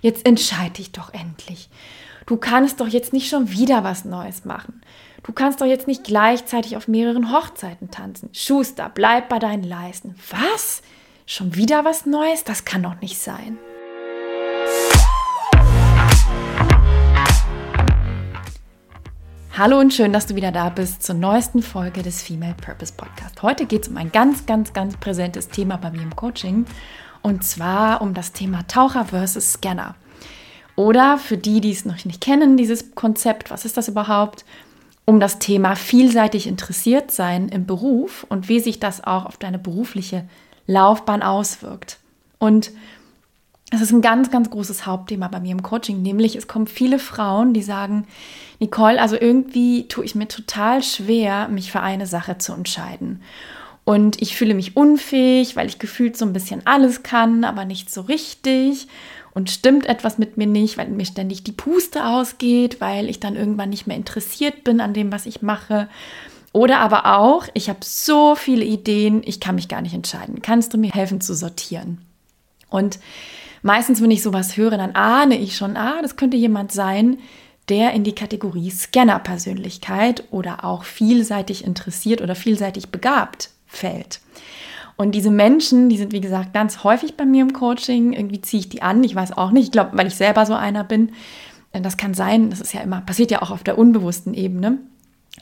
jetzt entscheide dich doch endlich. Du kannst doch jetzt nicht schon wieder was Neues machen. Du kannst doch jetzt nicht gleichzeitig auf mehreren Hochzeiten tanzen. Schuster, bleib bei deinen Leisten. Was? Schon wieder was Neues? Das kann doch nicht sein. Hallo und schön, dass du wieder da bist zur neuesten Folge des Female Purpose Podcast. Heute geht es um ein ganz, ganz, ganz präsentes Thema bei mir im Coaching und zwar um das Thema Taucher versus Scanner. Oder für die, die es noch nicht kennen, dieses Konzept, was ist das überhaupt? Um das Thema vielseitig interessiert sein im Beruf und wie sich das auch auf deine berufliche Laufbahn auswirkt. Und es ist ein ganz, ganz großes Hauptthema bei mir im Coaching, nämlich es kommen viele Frauen, die sagen, Nicole, also irgendwie tue ich mir total schwer, mich für eine Sache zu entscheiden. Und ich fühle mich unfähig, weil ich gefühlt so ein bisschen alles kann, aber nicht so richtig. Und stimmt etwas mit mir nicht, weil mir ständig die Puste ausgeht, weil ich dann irgendwann nicht mehr interessiert bin an dem, was ich mache. Oder aber auch, ich habe so viele Ideen, ich kann mich gar nicht entscheiden. Kannst du mir helfen zu sortieren? Und meistens, wenn ich sowas höre, dann ahne ich schon, ah, das könnte jemand sein, der in die Kategorie Scanner-Persönlichkeit oder auch vielseitig interessiert oder vielseitig begabt fällt. Und diese Menschen, die sind wie gesagt ganz häufig bei mir im Coaching. Irgendwie ziehe ich die an. Ich weiß auch nicht. Ich glaube, weil ich selber so einer bin. Das kann sein. Das ist ja immer, passiert ja auch auf der unbewussten Ebene.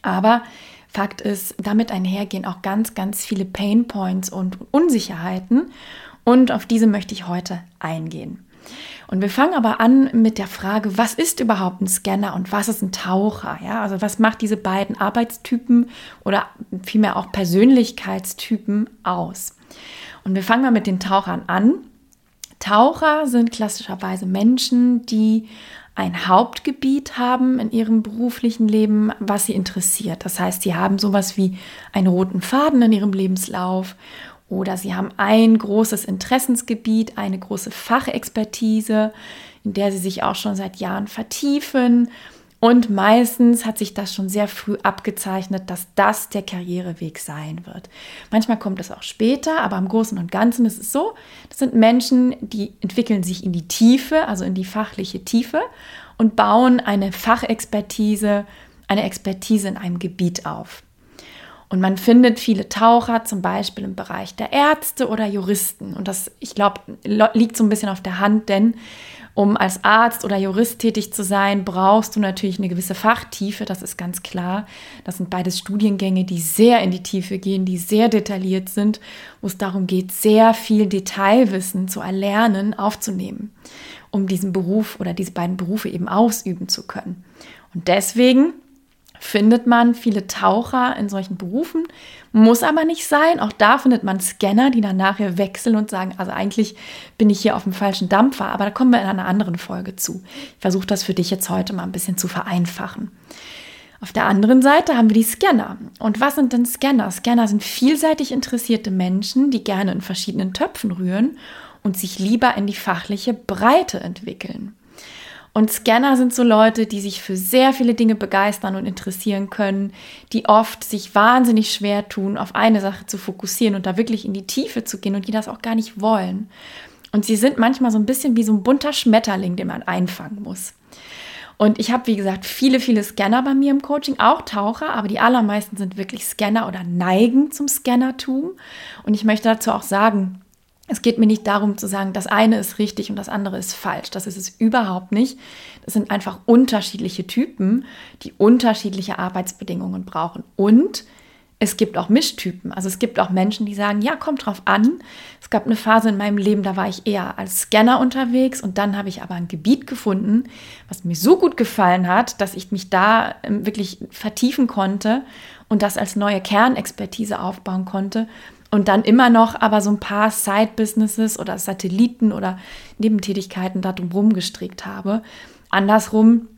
Aber Fakt ist, damit einhergehen auch ganz, ganz viele Pain Points und Unsicherheiten. Und auf diese möchte ich heute eingehen. Und wir fangen aber an mit der Frage, was ist überhaupt ein Scanner und was ist ein Taucher? Ja, also was macht diese beiden Arbeitstypen oder vielmehr auch Persönlichkeitstypen aus? Und wir fangen mal mit den Tauchern an. Taucher sind klassischerweise Menschen, die ein Hauptgebiet haben in ihrem beruflichen Leben, was sie interessiert. Das heißt, sie haben sowas wie einen roten Faden in ihrem Lebenslauf oder sie haben ein großes Interessensgebiet, eine große Fachexpertise, in der sie sich auch schon seit Jahren vertiefen. Und meistens hat sich das schon sehr früh abgezeichnet, dass das der Karriereweg sein wird. Manchmal kommt es auch später, aber im Großen und Ganzen ist es so, das sind Menschen, die entwickeln sich in die Tiefe, also in die fachliche Tiefe und bauen eine Fachexpertise, eine Expertise in einem Gebiet auf. Und man findet viele Taucher zum Beispiel im Bereich der Ärzte oder Juristen. Und das, ich glaube, liegt so ein bisschen auf der Hand, denn um als Arzt oder Jurist tätig zu sein, brauchst du natürlich eine gewisse Fachtiefe, das ist ganz klar. Das sind beides Studiengänge, die sehr in die Tiefe gehen, die sehr detailliert sind, wo es darum geht, sehr viel Detailwissen zu erlernen, aufzunehmen, um diesen Beruf oder diese beiden Berufe eben ausüben zu können. Und deswegen findet man viele Taucher in solchen Berufen, muss aber nicht sein. Auch da findet man Scanner, die dann nachher wechseln und sagen, also eigentlich bin ich hier auf dem falschen Dampfer, aber da kommen wir in einer anderen Folge zu. Ich versuche das für dich jetzt heute mal ein bisschen zu vereinfachen. Auf der anderen Seite haben wir die Scanner. Und was sind denn Scanner? Scanner sind vielseitig interessierte Menschen, die gerne in verschiedenen Töpfen rühren und sich lieber in die fachliche Breite entwickeln. Und Scanner sind so Leute, die sich für sehr viele Dinge begeistern und interessieren können, die oft sich wahnsinnig schwer tun, auf eine Sache zu fokussieren und da wirklich in die Tiefe zu gehen und die das auch gar nicht wollen. Und sie sind manchmal so ein bisschen wie so ein bunter Schmetterling, den man einfangen muss. Und ich habe, wie gesagt, viele, viele Scanner bei mir im Coaching, auch Taucher, aber die allermeisten sind wirklich Scanner oder neigen zum Scannertum. Und ich möchte dazu auch sagen, es geht mir nicht darum zu sagen, das eine ist richtig und das andere ist falsch. Das ist es überhaupt nicht. Das sind einfach unterschiedliche Typen, die unterschiedliche Arbeitsbedingungen brauchen. Und es gibt auch Mischtypen. Also es gibt auch Menschen, die sagen, ja, kommt drauf an. Es gab eine Phase in meinem Leben, da war ich eher als Scanner unterwegs und dann habe ich aber ein Gebiet gefunden, was mir so gut gefallen hat, dass ich mich da ähm, wirklich vertiefen konnte und das als neue Kernexpertise aufbauen konnte und dann immer noch aber so ein paar Side-Businesses oder Satelliten oder Nebentätigkeiten da drumherum gestrickt habe. Andersrum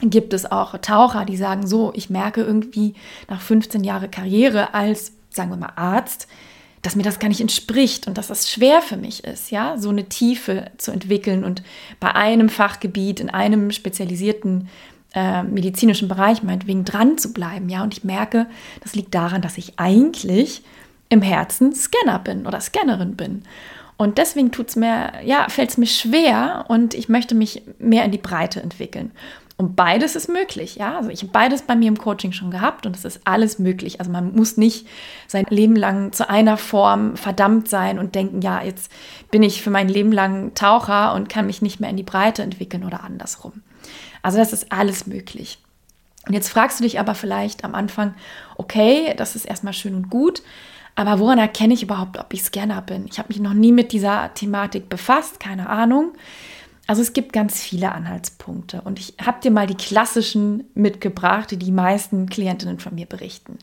gibt es auch Taucher, die sagen so, ich merke irgendwie nach 15 Jahren Karriere als, sagen wir mal, Arzt, dass mir das gar nicht entspricht und dass das schwer für mich ist, ja, so eine Tiefe zu entwickeln und bei einem Fachgebiet in einem spezialisierten äh, medizinischen Bereich meinetwegen dran zu bleiben, ja. Und ich merke, das liegt daran, dass ich eigentlich im Herzen Scanner bin oder Scannerin bin. Und deswegen tut's mir, ja, fällt es mir schwer und ich möchte mich mehr in die Breite entwickeln. Und beides ist möglich, ja. Also ich habe beides bei mir im Coaching schon gehabt und es ist alles möglich. Also man muss nicht sein Leben lang zu einer Form verdammt sein und denken, ja, jetzt bin ich für mein Leben lang Taucher und kann mich nicht mehr in die Breite entwickeln oder andersrum. Also das ist alles möglich. Und jetzt fragst du dich aber vielleicht am Anfang, okay, das ist erstmal schön und gut, aber woran erkenne ich überhaupt, ob ich Scanner bin? Ich habe mich noch nie mit dieser Thematik befasst, keine Ahnung. Also es gibt ganz viele Anhaltspunkte und ich habe dir mal die klassischen mitgebracht, die die meisten Klientinnen von mir berichten.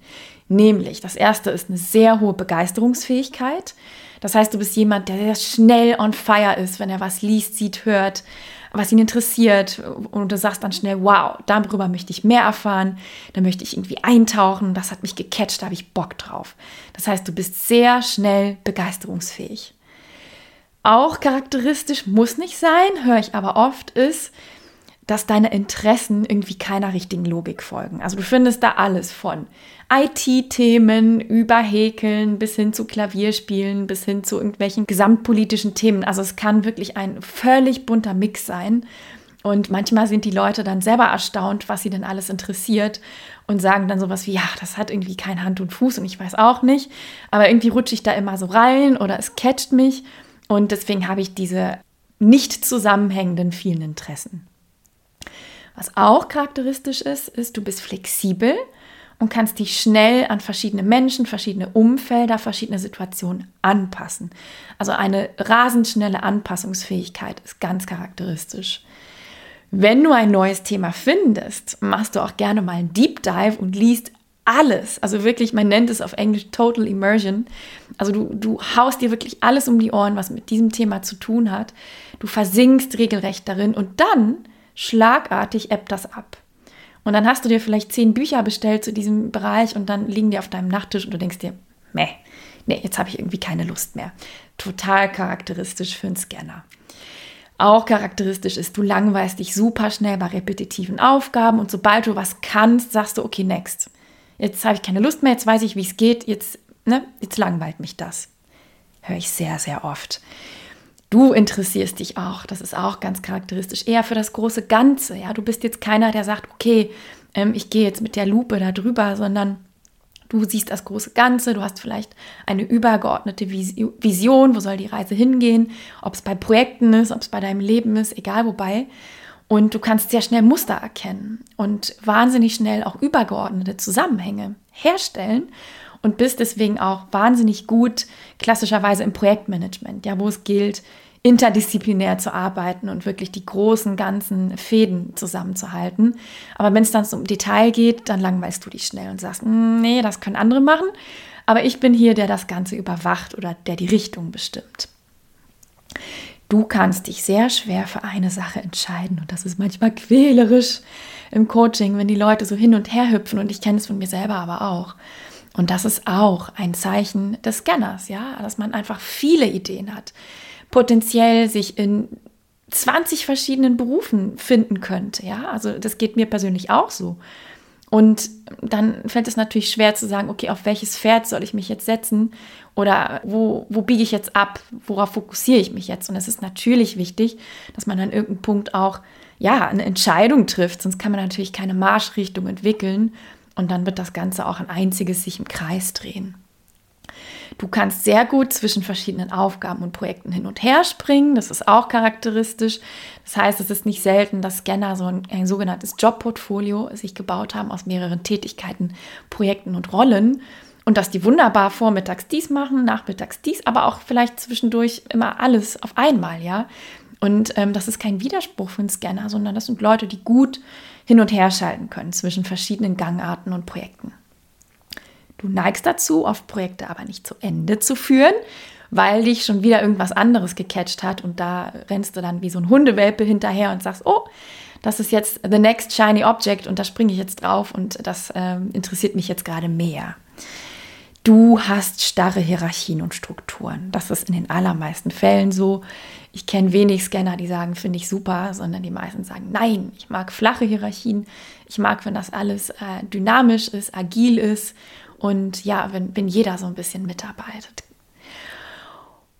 Nämlich, das erste ist eine sehr hohe Begeisterungsfähigkeit. Das heißt, du bist jemand, der sehr schnell on fire ist, wenn er was liest, sieht, hört, was ihn interessiert und du sagst dann schnell, wow, darüber möchte ich mehr erfahren, da möchte ich irgendwie eintauchen, das hat mich gecatcht, da habe ich Bock drauf. Das heißt, du bist sehr schnell begeisterungsfähig. Auch charakteristisch muss nicht sein, höre ich aber oft, ist, dass deine Interessen irgendwie keiner richtigen Logik folgen. Also du findest da alles von IT-Themen über Häkeln bis hin zu Klavierspielen, bis hin zu irgendwelchen gesamtpolitischen Themen. Also es kann wirklich ein völlig bunter Mix sein. Und manchmal sind die Leute dann selber erstaunt, was sie denn alles interessiert und sagen dann sowas wie, ja, das hat irgendwie kein Hand und Fuß und ich weiß auch nicht, aber irgendwie rutsche ich da immer so rein oder es catcht mich und deswegen habe ich diese nicht zusammenhängenden vielen Interessen. Was auch charakteristisch ist, ist, du bist flexibel und kannst dich schnell an verschiedene Menschen, verschiedene Umfelder, verschiedene Situationen anpassen. Also eine rasend schnelle Anpassungsfähigkeit ist ganz charakteristisch. Wenn du ein neues Thema findest, machst du auch gerne mal einen Deep Dive und liest alles. Also wirklich, man nennt es auf Englisch Total Immersion. Also du, du haust dir wirklich alles um die Ohren, was mit diesem Thema zu tun hat. Du versinkst regelrecht darin und dann schlagartig ebbt das ab. Und dann hast du dir vielleicht zehn Bücher bestellt zu diesem Bereich und dann liegen die auf deinem Nachttisch und du denkst dir, meh, nee, jetzt habe ich irgendwie keine Lust mehr. Total charakteristisch für einen Scanner. Auch charakteristisch ist, du langweilst dich super schnell bei repetitiven Aufgaben und sobald du was kannst, sagst du, okay, next. Jetzt habe ich keine Lust mehr, jetzt weiß ich, wie es geht, jetzt, ne, jetzt langweilt mich das. Höre ich sehr, sehr oft. Du interessierst dich auch, das ist auch ganz charakteristisch, eher für das große Ganze. Ja, du bist jetzt keiner, der sagt, okay, ähm, ich gehe jetzt mit der Lupe da drüber, sondern du siehst das große Ganze, du hast vielleicht eine übergeordnete Vision, wo soll die Reise hingehen, ob es bei Projekten ist, ob es bei deinem Leben ist, egal wobei. Und du kannst sehr schnell Muster erkennen und wahnsinnig schnell auch übergeordnete Zusammenhänge herstellen und bist deswegen auch wahnsinnig gut klassischerweise im Projektmanagement, ja, wo es gilt, interdisziplinär zu arbeiten und wirklich die großen ganzen Fäden zusammenzuhalten. Aber wenn es dann zum Detail geht, dann langweilst du dich schnell und sagst, hm, nee, das können andere machen, aber ich bin hier, der das Ganze überwacht oder der die Richtung bestimmt. Du kannst dich sehr schwer für eine Sache entscheiden und das ist manchmal quälerisch im Coaching, wenn die Leute so hin und her hüpfen und ich kenne es von mir selber aber auch. Und das ist auch ein Zeichen des Scanners, ja, dass man einfach viele Ideen hat, potenziell sich in 20 verschiedenen Berufen finden könnte, ja. Also das geht mir persönlich auch so. Und dann fällt es natürlich schwer zu sagen, okay, auf welches Pferd soll ich mich jetzt setzen oder wo, wo biege ich jetzt ab, worauf fokussiere ich mich jetzt? Und es ist natürlich wichtig, dass man an irgendeinem Punkt auch ja, eine Entscheidung trifft, sonst kann man natürlich keine Marschrichtung entwickeln und dann wird das Ganze auch ein einziges sich im Kreis drehen. Du kannst sehr gut zwischen verschiedenen Aufgaben und Projekten hin und her springen. Das ist auch charakteristisch. Das heißt, es ist nicht selten, dass Scanner so ein, ein sogenanntes Jobportfolio sich gebaut haben aus mehreren Tätigkeiten, Projekten und Rollen. Und dass die wunderbar vormittags dies machen, nachmittags dies, aber auch vielleicht zwischendurch immer alles auf einmal, ja. Und ähm, das ist kein Widerspruch für einen Scanner, sondern das sind Leute, die gut hin und her schalten können zwischen verschiedenen Gangarten und Projekten. Du neigst dazu, oft Projekte aber nicht zu Ende zu führen, weil dich schon wieder irgendwas anderes gecatcht hat und da rennst du dann wie so ein Hundewelpe hinterher und sagst, oh, das ist jetzt the next shiny object und da springe ich jetzt drauf und das ähm, interessiert mich jetzt gerade mehr. Du hast starre Hierarchien und Strukturen. Das ist in den allermeisten Fällen so. Ich kenne wenig Scanner, die sagen, finde ich super, sondern die meisten sagen, nein, ich mag flache Hierarchien. Ich mag, wenn das alles äh, dynamisch ist, agil ist und ja, wenn, wenn jeder so ein bisschen mitarbeitet.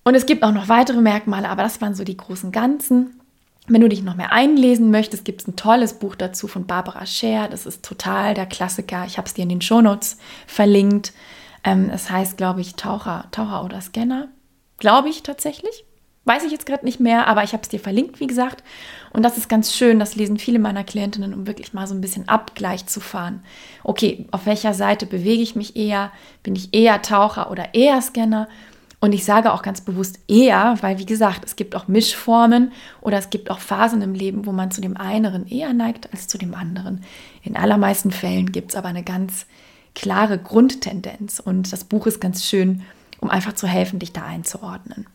Und es gibt auch noch weitere Merkmale, aber das waren so die großen Ganzen. Wenn du dich noch mehr einlesen möchtest, gibt es ein tolles Buch dazu von Barbara Scher. Das ist total der Klassiker. Ich habe es dir in den Shownotes verlinkt. Ähm, es heißt, glaube ich, Taucher, Taucher oder Scanner. Glaube ich tatsächlich. Weiß ich jetzt gerade nicht mehr, aber ich habe es dir verlinkt, wie gesagt. Und das ist ganz schön. Das lesen viele meiner Klientinnen, um wirklich mal so ein bisschen Abgleich zu fahren. Okay, auf welcher Seite bewege ich mich eher? Bin ich eher Taucher oder eher Scanner? Und ich sage auch ganz bewusst eher, weil wie gesagt, es gibt auch Mischformen oder es gibt auch Phasen im Leben, wo man zu dem einen eher neigt als zu dem anderen. In allermeisten Fällen gibt es aber eine ganz klare Grundtendenz und das Buch ist ganz schön, um einfach zu helfen, dich da einzuordnen.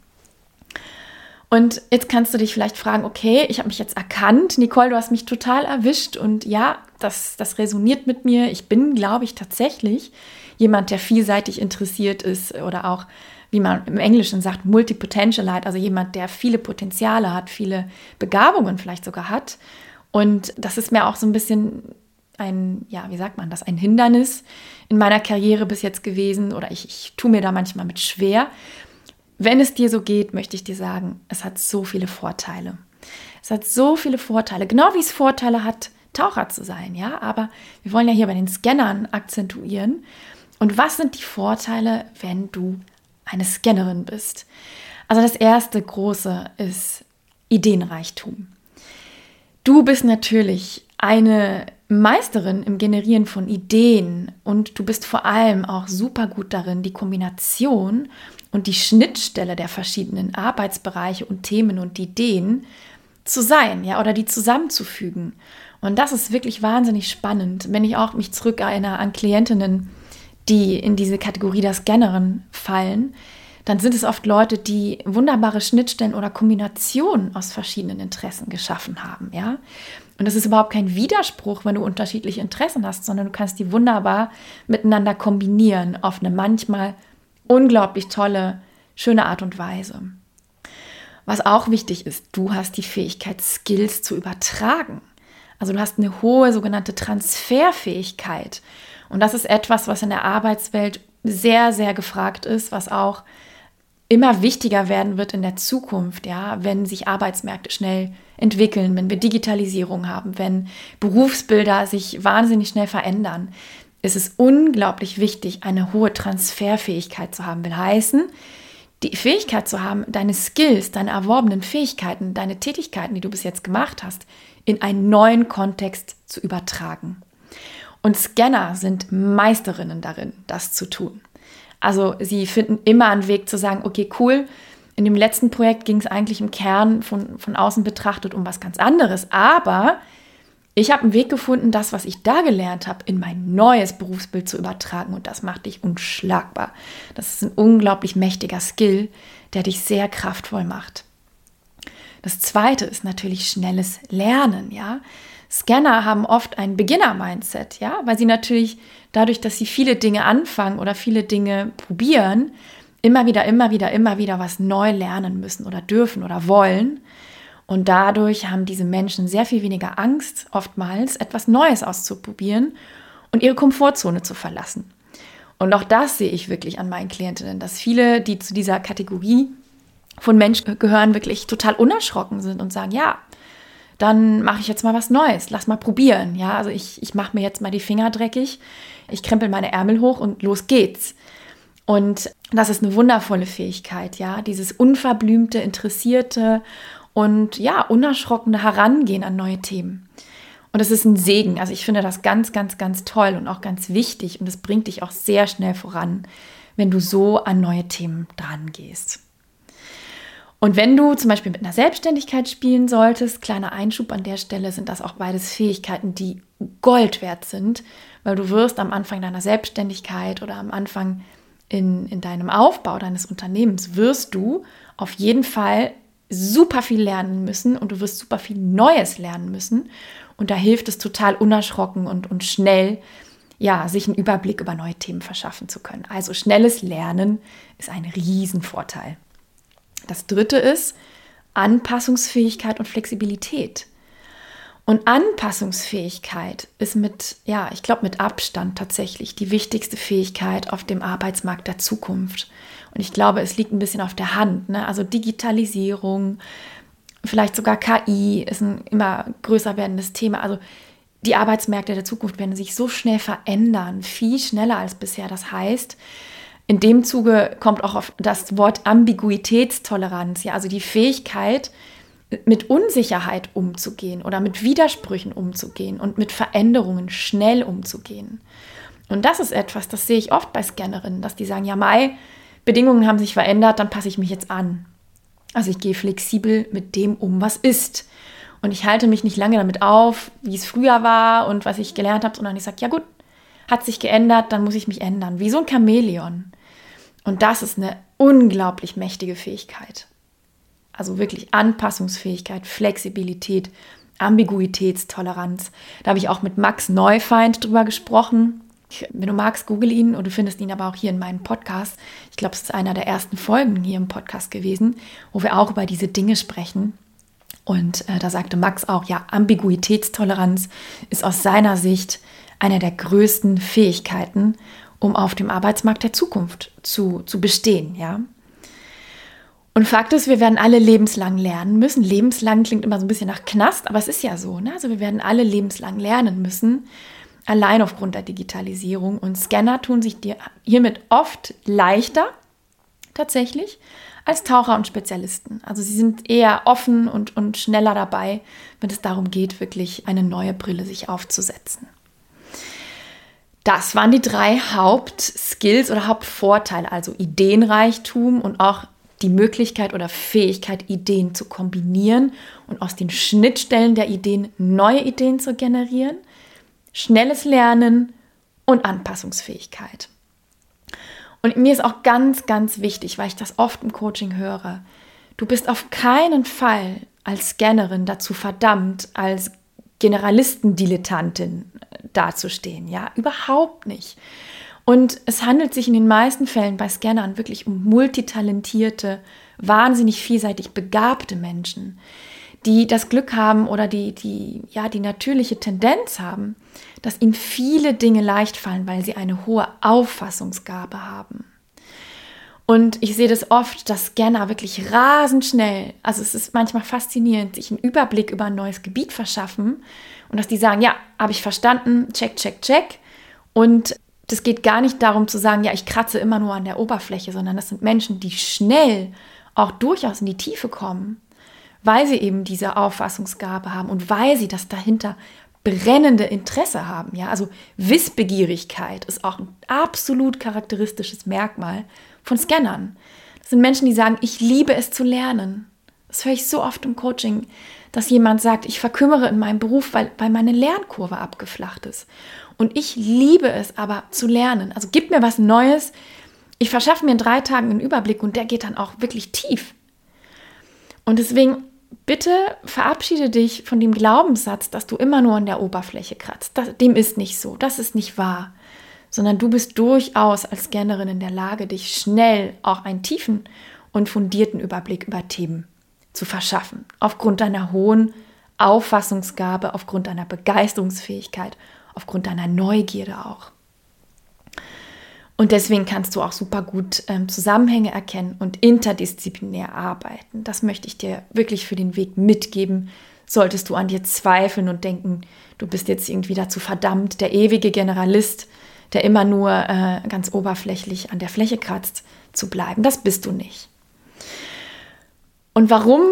Und jetzt kannst du dich vielleicht fragen, okay, ich habe mich jetzt erkannt, Nicole, du hast mich total erwischt und ja, das, das resoniert mit mir. Ich bin, glaube ich, tatsächlich jemand, der vielseitig interessiert ist oder auch wie man im Englischen sagt, multipotentialite, also jemand, der viele Potenziale hat, viele Begabungen vielleicht sogar hat. Und das ist mir auch so ein bisschen ein, ja, wie sagt man das, ein Hindernis in meiner Karriere bis jetzt gewesen oder ich, ich tue mir da manchmal mit schwer. Wenn es dir so geht, möchte ich dir sagen, es hat so viele Vorteile. Es hat so viele Vorteile, genau wie es Vorteile hat, Taucher zu sein, ja, aber wir wollen ja hier bei den Scannern akzentuieren. Und was sind die Vorteile, wenn du eine Scannerin bist. Also das erste große ist Ideenreichtum. Du bist natürlich eine Meisterin im Generieren von Ideen und du bist vor allem auch super gut darin, die Kombination und die Schnittstelle der verschiedenen Arbeitsbereiche und Themen und Ideen zu sein, ja, oder die zusammenzufügen. Und das ist wirklich wahnsinnig spannend, wenn ich auch mich zurückerinnere an Klientinnen, die in diese Kategorie der Scannerin fallen, dann sind es oft Leute, die wunderbare Schnittstellen oder Kombinationen aus verschiedenen Interessen geschaffen haben, ja. Und das ist überhaupt kein Widerspruch, wenn du unterschiedliche Interessen hast, sondern du kannst die wunderbar miteinander kombinieren auf eine manchmal unglaublich tolle, schöne Art und Weise. Was auch wichtig ist, du hast die Fähigkeit, Skills zu übertragen. Also du hast eine hohe sogenannte Transferfähigkeit. Und das ist etwas, was in der Arbeitswelt sehr, sehr gefragt ist, was auch immer wichtiger werden wird in der Zukunft, ja, wenn sich Arbeitsmärkte schnell entwickeln, wenn wir Digitalisierung haben, wenn Berufsbilder sich wahnsinnig schnell verändern, ist es unglaublich wichtig, eine hohe Transferfähigkeit zu haben. Will heißen, die Fähigkeit zu haben, deine Skills, deine erworbenen Fähigkeiten, deine Tätigkeiten, die du bis jetzt gemacht hast, in einen neuen Kontext zu übertragen. Und Scanner sind Meisterinnen darin, das zu tun. Also sie finden immer einen Weg zu sagen, okay, cool, in dem letzten Projekt ging es eigentlich im Kern von, von außen betrachtet um was ganz anderes, aber ich habe einen Weg gefunden, das, was ich da gelernt habe, in mein neues Berufsbild zu übertragen und das macht dich unschlagbar. Das ist ein unglaublich mächtiger Skill, der dich sehr kraftvoll macht. Das zweite ist natürlich schnelles Lernen, ja. Scanner haben oft ein Beginner-Mindset, ja, weil sie natürlich dadurch, dass sie viele Dinge anfangen oder viele Dinge probieren, immer wieder, immer wieder, immer wieder was neu lernen müssen oder dürfen oder wollen. Und dadurch haben diese Menschen sehr viel weniger Angst, oftmals etwas Neues auszuprobieren und ihre Komfortzone zu verlassen. Und auch das sehe ich wirklich an meinen Klientinnen, dass viele, die zu dieser Kategorie von Menschen gehören, wirklich total unerschrocken sind und sagen, ja, dann mache ich jetzt mal was Neues, lass mal probieren. Ja, also ich, ich mache mir jetzt mal die Finger dreckig, ich krempel meine Ärmel hoch und los geht's. Und das ist eine wundervolle Fähigkeit, ja, dieses unverblümte, interessierte und ja, unerschrockene Herangehen an neue Themen. Und es ist ein Segen. Also ich finde das ganz, ganz, ganz toll und auch ganz wichtig und es bringt dich auch sehr schnell voran, wenn du so an neue Themen dran gehst. Und wenn du zum Beispiel mit einer Selbstständigkeit spielen solltest, kleiner Einschub an der Stelle, sind das auch beides Fähigkeiten, die Gold wert sind, weil du wirst am Anfang deiner Selbstständigkeit oder am Anfang in, in deinem Aufbau deines Unternehmens, wirst du auf jeden Fall super viel lernen müssen und du wirst super viel Neues lernen müssen. Und da hilft es total unerschrocken und, und schnell, ja, sich einen Überblick über neue Themen verschaffen zu können. Also schnelles Lernen ist ein Riesenvorteil. Das dritte ist Anpassungsfähigkeit und Flexibilität. Und Anpassungsfähigkeit ist mit, ja, ich glaube mit Abstand tatsächlich die wichtigste Fähigkeit auf dem Arbeitsmarkt der Zukunft. Und ich glaube, es liegt ein bisschen auf der Hand. Ne? Also Digitalisierung, vielleicht sogar KI ist ein immer größer werdendes Thema. Also die Arbeitsmärkte der Zukunft werden sich so schnell verändern, viel schneller als bisher. Das heißt, in dem Zuge kommt auch auf das Wort Ambiguitätstoleranz, ja, also die Fähigkeit, mit Unsicherheit umzugehen oder mit Widersprüchen umzugehen und mit Veränderungen schnell umzugehen. Und das ist etwas, das sehe ich oft bei Scannerinnen, dass die sagen, ja, Mai, Bedingungen haben sich verändert, dann passe ich mich jetzt an. Also ich gehe flexibel mit dem um, was ist. Und ich halte mich nicht lange damit auf, wie es früher war und was ich gelernt habe, sondern ich sage, ja gut, hat sich geändert, dann muss ich mich ändern. Wie so ein Chamäleon. Und das ist eine unglaublich mächtige Fähigkeit. Also wirklich Anpassungsfähigkeit, Flexibilität, Ambiguitätstoleranz. Da habe ich auch mit Max Neufeind drüber gesprochen. Wenn du magst, google ihn und du findest ihn aber auch hier in meinem Podcast. Ich glaube, es ist einer der ersten Folgen hier im Podcast gewesen, wo wir auch über diese Dinge sprechen. Und äh, da sagte Max auch, ja, Ambiguitätstoleranz ist aus seiner Sicht eine der größten Fähigkeiten, um auf dem Arbeitsmarkt der Zukunft zu, zu bestehen, ja. Und Fakt ist, wir werden alle lebenslang lernen müssen. Lebenslang klingt immer so ein bisschen nach Knast, aber es ist ja so. Ne? Also wir werden alle lebenslang lernen müssen, allein aufgrund der Digitalisierung. Und Scanner tun sich hiermit oft leichter, tatsächlich, als Taucher und Spezialisten. Also sie sind eher offen und, und schneller dabei, wenn es darum geht, wirklich eine neue Brille sich aufzusetzen. Das waren die drei Hauptskills oder Hauptvorteile, also Ideenreichtum und auch die Möglichkeit oder Fähigkeit, Ideen zu kombinieren und aus den Schnittstellen der Ideen neue Ideen zu generieren, schnelles Lernen und Anpassungsfähigkeit. Und mir ist auch ganz, ganz wichtig, weil ich das oft im Coaching höre, du bist auf keinen Fall als Scannerin dazu verdammt, als Generalistendilettantin dazustehen. Ja, überhaupt nicht. Und es handelt sich in den meisten Fällen bei Scannern wirklich um multitalentierte, wahnsinnig vielseitig begabte Menschen, die das Glück haben oder die, die, ja, die natürliche Tendenz haben, dass ihnen viele Dinge leicht fallen, weil sie eine hohe Auffassungsgabe haben. Und ich sehe das oft, dass Scanner wirklich rasend schnell, also es ist manchmal faszinierend, sich einen Überblick über ein neues Gebiet verschaffen und dass die sagen, ja, habe ich verstanden, check, check, check. Und das geht gar nicht darum zu sagen, ja, ich kratze immer nur an der Oberfläche, sondern das sind Menschen, die schnell auch durchaus in die Tiefe kommen, weil sie eben diese Auffassungsgabe haben und weil sie das dahinter brennende Interesse haben. Ja, also Wissbegierigkeit ist auch ein absolut charakteristisches Merkmal von Scannern. Das sind Menschen, die sagen, ich liebe es zu lernen. Das höre ich so oft im Coaching, dass jemand sagt, ich verkümmere in meinem Beruf, weil, weil meine Lernkurve abgeflacht ist. Und ich liebe es aber zu lernen. Also gib mir was Neues. Ich verschaffe mir in drei Tagen einen Überblick und der geht dann auch wirklich tief. Und deswegen bitte verabschiede dich von dem Glaubenssatz, dass du immer nur an der Oberfläche kratzt. Das, dem ist nicht so. Das ist nicht wahr. Sondern du bist durchaus als Scannerin in der Lage, dich schnell auch einen tiefen und fundierten Überblick über Themen zu verschaffen. Aufgrund deiner hohen Auffassungsgabe, aufgrund deiner Begeisterungsfähigkeit aufgrund deiner Neugierde auch. Und deswegen kannst du auch super gut ähm, Zusammenhänge erkennen und interdisziplinär arbeiten. Das möchte ich dir wirklich für den Weg mitgeben. Solltest du an dir zweifeln und denken, du bist jetzt irgendwie dazu verdammt, der ewige Generalist, der immer nur äh, ganz oberflächlich an der Fläche kratzt, zu bleiben. Das bist du nicht. Und warum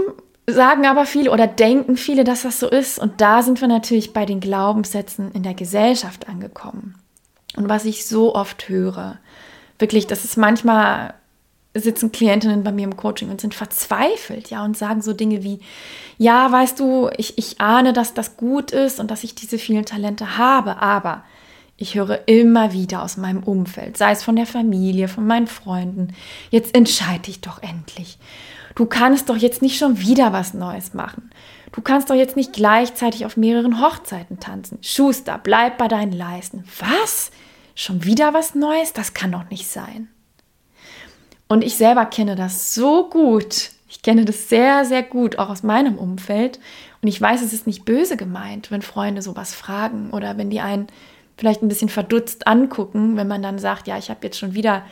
sagen aber viele oder denken viele, dass das so ist. Und da sind wir natürlich bei den Glaubenssätzen in der Gesellschaft angekommen. Und was ich so oft höre, wirklich, das ist manchmal sitzen Klientinnen bei mir im Coaching und sind verzweifelt, ja, und sagen so Dinge wie, ja, weißt du, ich, ich ahne, dass das gut ist und dass ich diese vielen Talente habe, aber ich höre immer wieder aus meinem Umfeld, sei es von der Familie, von meinen Freunden, jetzt entscheide dich doch endlich. Du kannst doch jetzt nicht schon wieder was Neues machen. Du kannst doch jetzt nicht gleichzeitig auf mehreren Hochzeiten tanzen. Schuster, bleib bei deinen Leisten. Was? Schon wieder was Neues? Das kann doch nicht sein. Und ich selber kenne das so gut. Ich kenne das sehr, sehr gut, auch aus meinem Umfeld. Und ich weiß, es ist nicht böse gemeint, wenn Freunde sowas fragen oder wenn die einen vielleicht ein bisschen verdutzt angucken, wenn man dann sagt, ja, ich habe jetzt schon wieder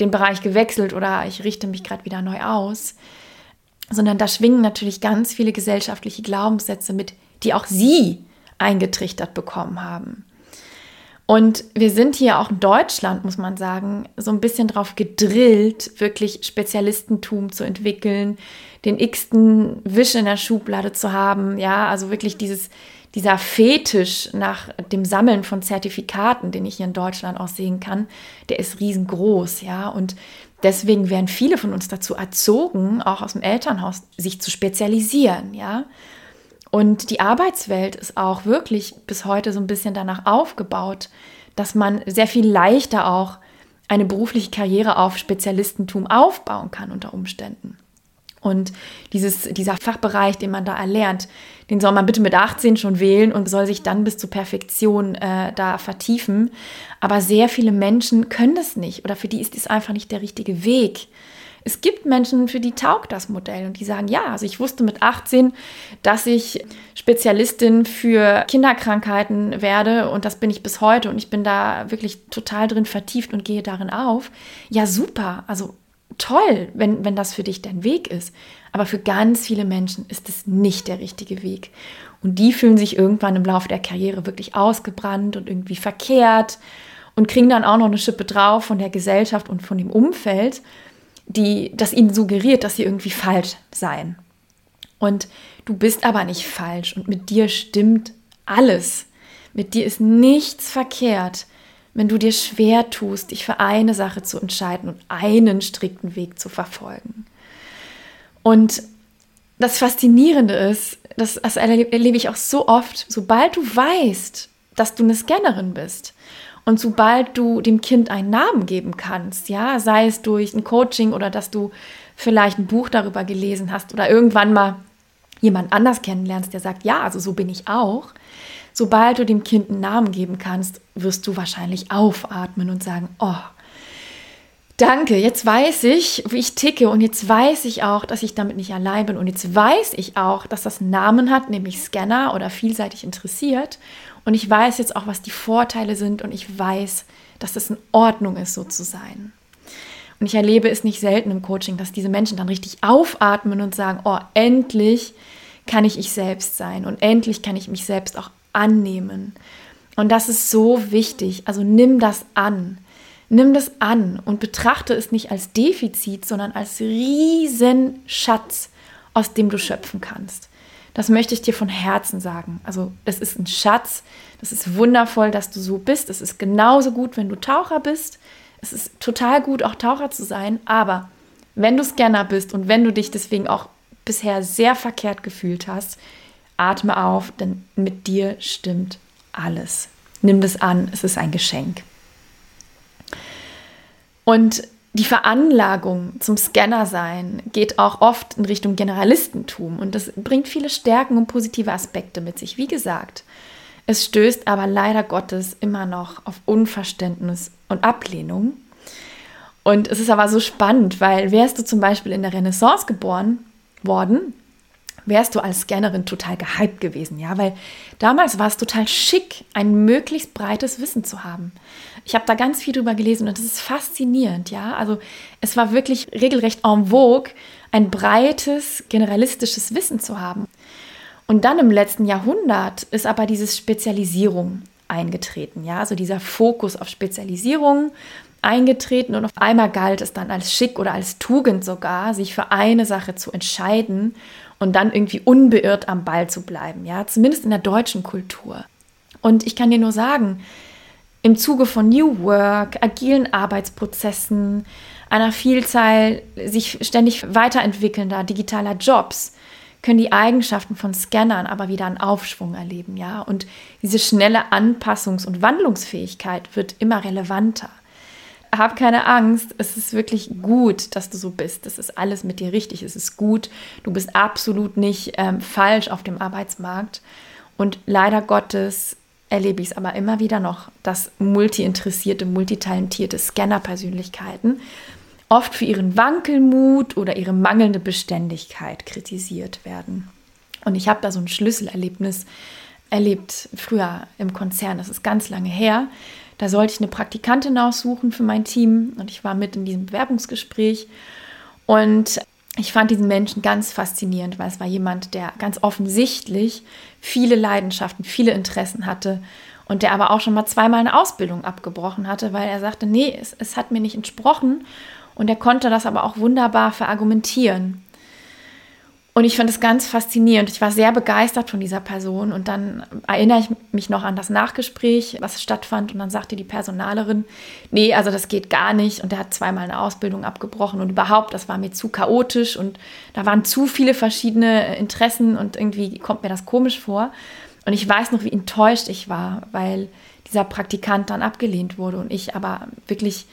den Bereich gewechselt oder ich richte mich gerade wieder neu aus, sondern da schwingen natürlich ganz viele gesellschaftliche Glaubenssätze mit, die auch sie eingetrichtert bekommen haben. Und wir sind hier auch in Deutschland, muss man sagen, so ein bisschen drauf gedrillt, wirklich Spezialistentum zu entwickeln, den x-ten Wisch in der Schublade zu haben. Ja, also wirklich dieses, dieser Fetisch nach dem Sammeln von Zertifikaten, den ich hier in Deutschland auch sehen kann, der ist riesengroß. Ja, und deswegen werden viele von uns dazu erzogen, auch aus dem Elternhaus, sich zu spezialisieren. Ja, und die Arbeitswelt ist auch wirklich bis heute so ein bisschen danach aufgebaut, dass man sehr viel leichter auch eine berufliche Karriere auf Spezialistentum aufbauen kann unter Umständen. Und dieses, dieser Fachbereich, den man da erlernt, den soll man bitte mit 18 schon wählen und soll sich dann bis zur Perfektion äh, da vertiefen. Aber sehr viele Menschen können das nicht oder für die ist es einfach nicht der richtige Weg es gibt Menschen, für die taugt das Modell und die sagen, ja, also ich wusste mit 18, dass ich Spezialistin für Kinderkrankheiten werde und das bin ich bis heute und ich bin da wirklich total drin vertieft und gehe darin auf. Ja, super, also toll, wenn, wenn das für dich dein Weg ist. Aber für ganz viele Menschen ist es nicht der richtige Weg. Und die fühlen sich irgendwann im Laufe der Karriere wirklich ausgebrannt und irgendwie verkehrt und kriegen dann auch noch eine Schippe drauf von der Gesellschaft und von dem Umfeld die das ihnen suggeriert, dass sie irgendwie falsch seien. Und du bist aber nicht falsch und mit dir stimmt alles. Mit dir ist nichts verkehrt, wenn du dir schwer tust, dich für eine Sache zu entscheiden und einen strikten Weg zu verfolgen. Und das Faszinierende ist, das, das erlebe ich auch so oft, sobald du weißt, dass du eine Scannerin bist und sobald du dem Kind einen Namen geben kannst, ja, sei es durch ein Coaching oder dass du vielleicht ein Buch darüber gelesen hast oder irgendwann mal jemand anders kennenlernst, der sagt, ja, also so bin ich auch. Sobald du dem Kind einen Namen geben kannst, wirst du wahrscheinlich aufatmen und sagen, oh, danke, jetzt weiß ich, wie ich ticke und jetzt weiß ich auch, dass ich damit nicht allein bin und jetzt weiß ich auch, dass das einen Namen hat, nämlich Scanner oder vielseitig interessiert und ich weiß jetzt auch, was die Vorteile sind und ich weiß, dass es in Ordnung ist, so zu sein. Und ich erlebe es nicht selten im Coaching, dass diese Menschen dann richtig aufatmen und sagen, oh, endlich kann ich ich selbst sein und endlich kann ich mich selbst auch annehmen. Und das ist so wichtig. Also nimm das an. Nimm das an und betrachte es nicht als Defizit, sondern als riesen Schatz, aus dem du schöpfen kannst. Das möchte ich dir von Herzen sagen. Also es ist ein Schatz. Das ist wundervoll, dass du so bist. Es ist genauso gut, wenn du Taucher bist. Es ist total gut, auch Taucher zu sein. Aber wenn du Scanner bist und wenn du dich deswegen auch bisher sehr verkehrt gefühlt hast, atme auf, denn mit dir stimmt alles. Nimm das an, es ist ein Geschenk. Und die Veranlagung zum Scanner sein geht auch oft in Richtung Generalistentum und das bringt viele Stärken und positive Aspekte mit sich. Wie gesagt, es stößt aber leider Gottes immer noch auf Unverständnis und Ablehnung. Und es ist aber so spannend, weil wärst du zum Beispiel in der Renaissance geboren worden, wärst du als Scannerin total gehypt gewesen, ja, weil damals war es total schick, ein möglichst breites Wissen zu haben. Ich habe da ganz viel drüber gelesen und das ist faszinierend, ja. Also es war wirklich regelrecht en vogue, ein breites, generalistisches Wissen zu haben. Und dann im letzten Jahrhundert ist aber diese Spezialisierung eingetreten, ja, also dieser Fokus auf Spezialisierung eingetreten und auf einmal galt es dann als Schick oder als Tugend sogar, sich für eine Sache zu entscheiden und dann irgendwie unbeirrt am Ball zu bleiben, ja, zumindest in der deutschen Kultur. Und ich kann dir nur sagen, im Zuge von New Work, agilen Arbeitsprozessen, einer Vielzahl sich ständig weiterentwickelnder digitaler Jobs können die Eigenschaften von Scannern aber wieder einen Aufschwung erleben, ja? Und diese schnelle Anpassungs- und Wandlungsfähigkeit wird immer relevanter hab keine Angst, es ist wirklich gut, dass du so bist. Es ist alles mit dir richtig, es ist gut. Du bist absolut nicht ähm, falsch auf dem Arbeitsmarkt. Und leider Gottes erlebe ich es aber immer wieder noch, dass multi-interessierte, multitalentierte Scanner-Persönlichkeiten oft für ihren Wankelmut oder ihre mangelnde Beständigkeit kritisiert werden. Und ich habe da so ein Schlüsselerlebnis erlebt, früher im Konzern, das ist ganz lange her. Da sollte ich eine Praktikantin aussuchen für mein Team. Und ich war mit in diesem Bewerbungsgespräch. Und ich fand diesen Menschen ganz faszinierend, weil es war jemand, der ganz offensichtlich viele Leidenschaften, viele Interessen hatte und der aber auch schon mal zweimal eine Ausbildung abgebrochen hatte, weil er sagte, nee, es, es hat mir nicht entsprochen. Und er konnte das aber auch wunderbar verargumentieren. Und ich fand es ganz faszinierend. Ich war sehr begeistert von dieser Person. Und dann erinnere ich mich noch an das Nachgespräch, was stattfand. Und dann sagte die Personalerin, nee, also das geht gar nicht. Und er hat zweimal eine Ausbildung abgebrochen. Und überhaupt, das war mir zu chaotisch. Und da waren zu viele verschiedene Interessen. Und irgendwie kommt mir das komisch vor. Und ich weiß noch, wie enttäuscht ich war, weil dieser Praktikant dann abgelehnt wurde. Und ich aber wirklich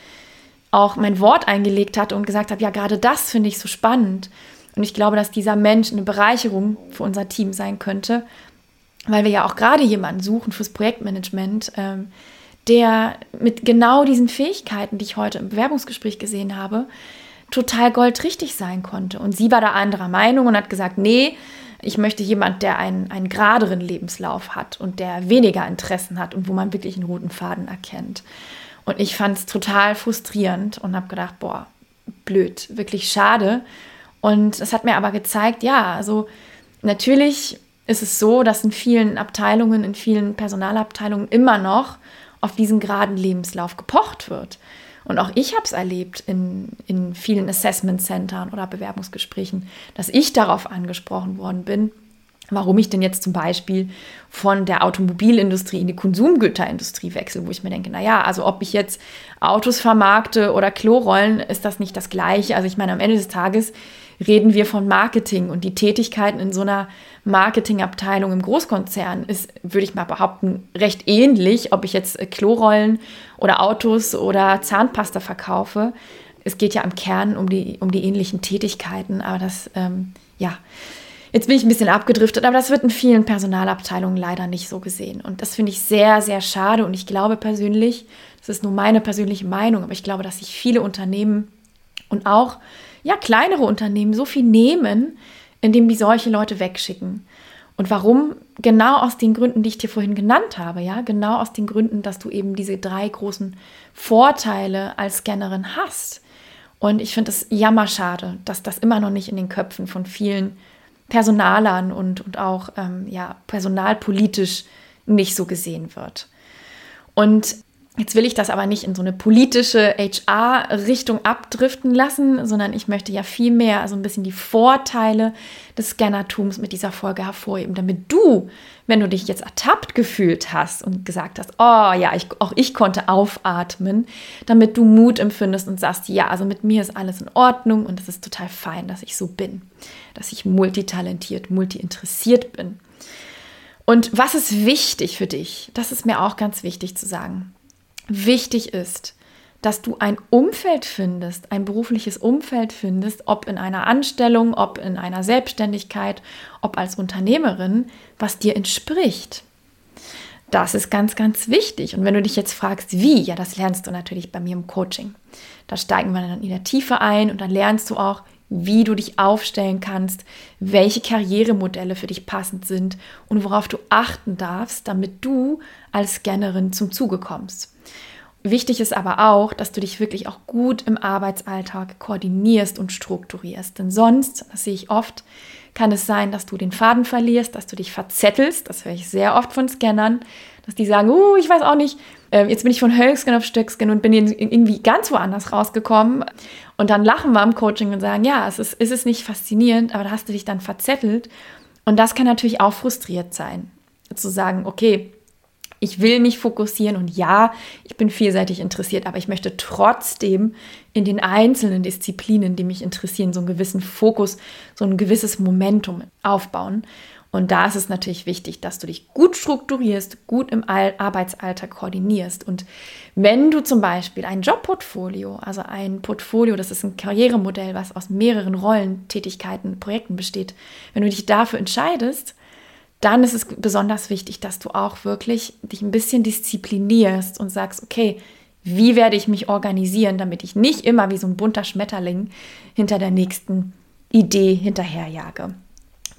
auch mein Wort eingelegt hatte und gesagt habe, ja, gerade das finde ich so spannend. Und ich glaube, dass dieser Mensch eine Bereicherung für unser Team sein könnte, weil wir ja auch gerade jemanden suchen fürs Projektmanagement, ähm, der mit genau diesen Fähigkeiten, die ich heute im Bewerbungsgespräch gesehen habe, total goldrichtig sein konnte. Und sie war da anderer Meinung und hat gesagt, nee, ich möchte jemand, der einen, einen geraderen Lebenslauf hat und der weniger Interessen hat und wo man wirklich einen roten Faden erkennt. Und ich fand es total frustrierend und habe gedacht, boah, blöd, wirklich schade. Und es hat mir aber gezeigt, ja, also natürlich ist es so, dass in vielen Abteilungen, in vielen Personalabteilungen immer noch auf diesen geraden Lebenslauf gepocht wird. Und auch ich habe es erlebt in, in vielen Assessment-Centern oder Bewerbungsgesprächen, dass ich darauf angesprochen worden bin, warum ich denn jetzt zum Beispiel von der Automobilindustrie in die Konsumgüterindustrie wechsle, wo ich mir denke, naja, also ob ich jetzt Autos vermarkte oder Klorollen, ist das nicht das Gleiche. Also ich meine, am Ende des Tages reden wir von Marketing und die Tätigkeiten in so einer Marketingabteilung im Großkonzern ist, würde ich mal behaupten, recht ähnlich, ob ich jetzt Klorollen oder Autos oder Zahnpasta verkaufe. Es geht ja im Kern um die, um die ähnlichen Tätigkeiten, aber das, ähm, ja, jetzt bin ich ein bisschen abgedriftet, aber das wird in vielen Personalabteilungen leider nicht so gesehen. Und das finde ich sehr, sehr schade. Und ich glaube persönlich, das ist nur meine persönliche Meinung, aber ich glaube, dass sich viele Unternehmen und auch ja, kleinere Unternehmen so viel nehmen, indem die solche Leute wegschicken. Und warum? Genau aus den Gründen, die ich dir vorhin genannt habe, ja, genau aus den Gründen, dass du eben diese drei großen Vorteile als Scannerin hast. Und ich finde es jammerschade, dass das immer noch nicht in den Köpfen von vielen Personalern und, und auch ähm, ja, personalpolitisch nicht so gesehen wird. Und Jetzt will ich das aber nicht in so eine politische HR-Richtung abdriften lassen, sondern ich möchte ja viel mehr also ein bisschen die Vorteile des Scannertums mit dieser Folge hervorheben, damit du, wenn du dich jetzt ertappt gefühlt hast und gesagt hast, oh ja, ich, auch ich konnte aufatmen, damit du Mut empfindest und sagst, ja, also mit mir ist alles in Ordnung und es ist total fein, dass ich so bin, dass ich multitalentiert, multiinteressiert bin. Und was ist wichtig für dich? Das ist mir auch ganz wichtig zu sagen wichtig ist, dass du ein Umfeld findest, ein berufliches Umfeld findest, ob in einer Anstellung, ob in einer Selbstständigkeit, ob als Unternehmerin, was dir entspricht. Das ist ganz, ganz wichtig. Und wenn du dich jetzt fragst, wie, ja, das lernst du natürlich bei mir im Coaching. Da steigen wir dann in der Tiefe ein und dann lernst du auch, wie du dich aufstellen kannst, welche Karrieremodelle für dich passend sind und worauf du achten darfst, damit du als Scannerin zum Zuge kommst. Wichtig ist aber auch, dass du dich wirklich auch gut im Arbeitsalltag koordinierst und strukturierst. Denn sonst, das sehe ich oft, kann es sein, dass du den Faden verlierst, dass du dich verzettelst. Das höre ich sehr oft von Scannern, dass die sagen, uh, ich weiß auch nicht, äh, jetzt bin ich von Hölkscan auf Stöckscan und bin irgendwie ganz woanders rausgekommen. Und dann lachen wir am Coaching und sagen, ja, es ist, ist es nicht faszinierend, aber da hast du dich dann verzettelt. Und das kann natürlich auch frustriert sein. Zu sagen, okay, ich will mich fokussieren und ja, ich bin vielseitig interessiert, aber ich möchte trotzdem in den einzelnen Disziplinen, die mich interessieren, so einen gewissen Fokus, so ein gewisses Momentum aufbauen. Und da ist es natürlich wichtig, dass du dich gut strukturierst, gut im Arbeitsalltag koordinierst. Und wenn du zum Beispiel ein Jobportfolio, also ein Portfolio, das ist ein Karrieremodell, was aus mehreren Rollen, Tätigkeiten, Projekten besteht, wenn du dich dafür entscheidest, dann ist es besonders wichtig, dass du auch wirklich dich ein bisschen disziplinierst und sagst, okay, wie werde ich mich organisieren, damit ich nicht immer wie so ein bunter Schmetterling hinter der nächsten Idee hinterherjage.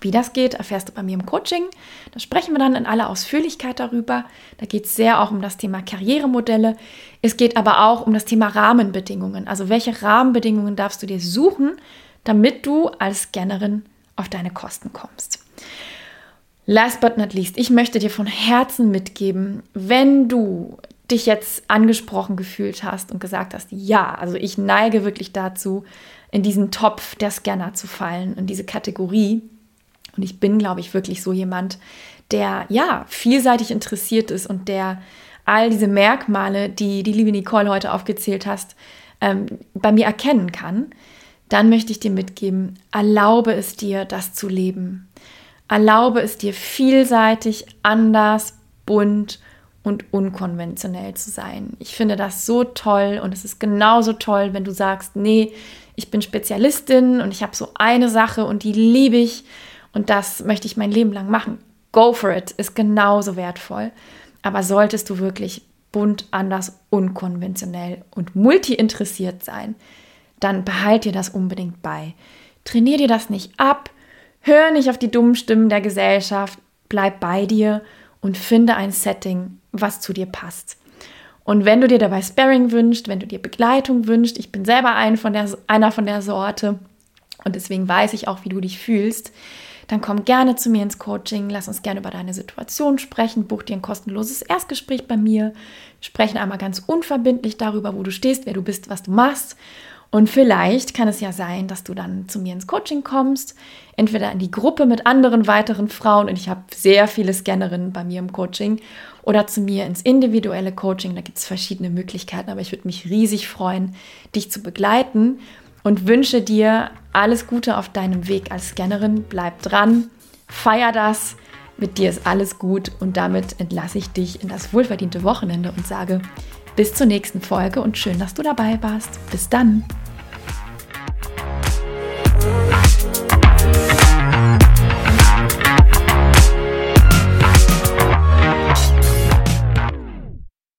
Wie das geht, erfährst du bei mir im Coaching. Da sprechen wir dann in aller Ausführlichkeit darüber. Da geht es sehr auch um das Thema Karrieremodelle. Es geht aber auch um das Thema Rahmenbedingungen. Also welche Rahmenbedingungen darfst du dir suchen, damit du als Scannerin auf deine Kosten kommst. Last but not least, ich möchte dir von Herzen mitgeben, wenn du dich jetzt angesprochen gefühlt hast und gesagt hast, ja, also ich neige wirklich dazu, in diesen Topf der Scanner zu fallen, in diese Kategorie. Und ich bin, glaube ich, wirklich so jemand, der ja vielseitig interessiert ist und der all diese Merkmale, die die liebe Nicole heute aufgezählt hast, ähm, bei mir erkennen kann. Dann möchte ich dir mitgeben, erlaube es dir, das zu leben. Erlaube es dir vielseitig, anders, bunt und unkonventionell zu sein. Ich finde das so toll und es ist genauso toll, wenn du sagst, nee, ich bin Spezialistin und ich habe so eine Sache und die liebe ich und das möchte ich mein Leben lang machen. Go for it ist genauso wertvoll. Aber solltest du wirklich bunt, anders, unkonventionell und multi-interessiert sein, dann behalt dir das unbedingt bei. Trainier dir das nicht ab, Hör nicht auf die dummen Stimmen der Gesellschaft, bleib bei dir und finde ein Setting, was zu dir passt. Und wenn du dir dabei Sparring wünschst, wenn du dir Begleitung wünschst, ich bin selber ein von der, einer von der Sorte und deswegen weiß ich auch, wie du dich fühlst, dann komm gerne zu mir ins Coaching, lass uns gerne über deine Situation sprechen, buch dir ein kostenloses Erstgespräch bei mir, sprechen einmal ganz unverbindlich darüber, wo du stehst, wer du bist, was du machst. Und vielleicht kann es ja sein, dass du dann zu mir ins Coaching kommst, entweder in die Gruppe mit anderen weiteren Frauen, und ich habe sehr viele Scannerinnen bei mir im Coaching, oder zu mir ins individuelle Coaching. Da gibt es verschiedene Möglichkeiten, aber ich würde mich riesig freuen, dich zu begleiten und wünsche dir alles Gute auf deinem Weg als Scannerin. Bleib dran, feier das. Mit dir ist alles gut und damit entlasse ich dich in das wohlverdiente Wochenende und sage bis zur nächsten Folge und schön, dass du dabei warst. Bis dann.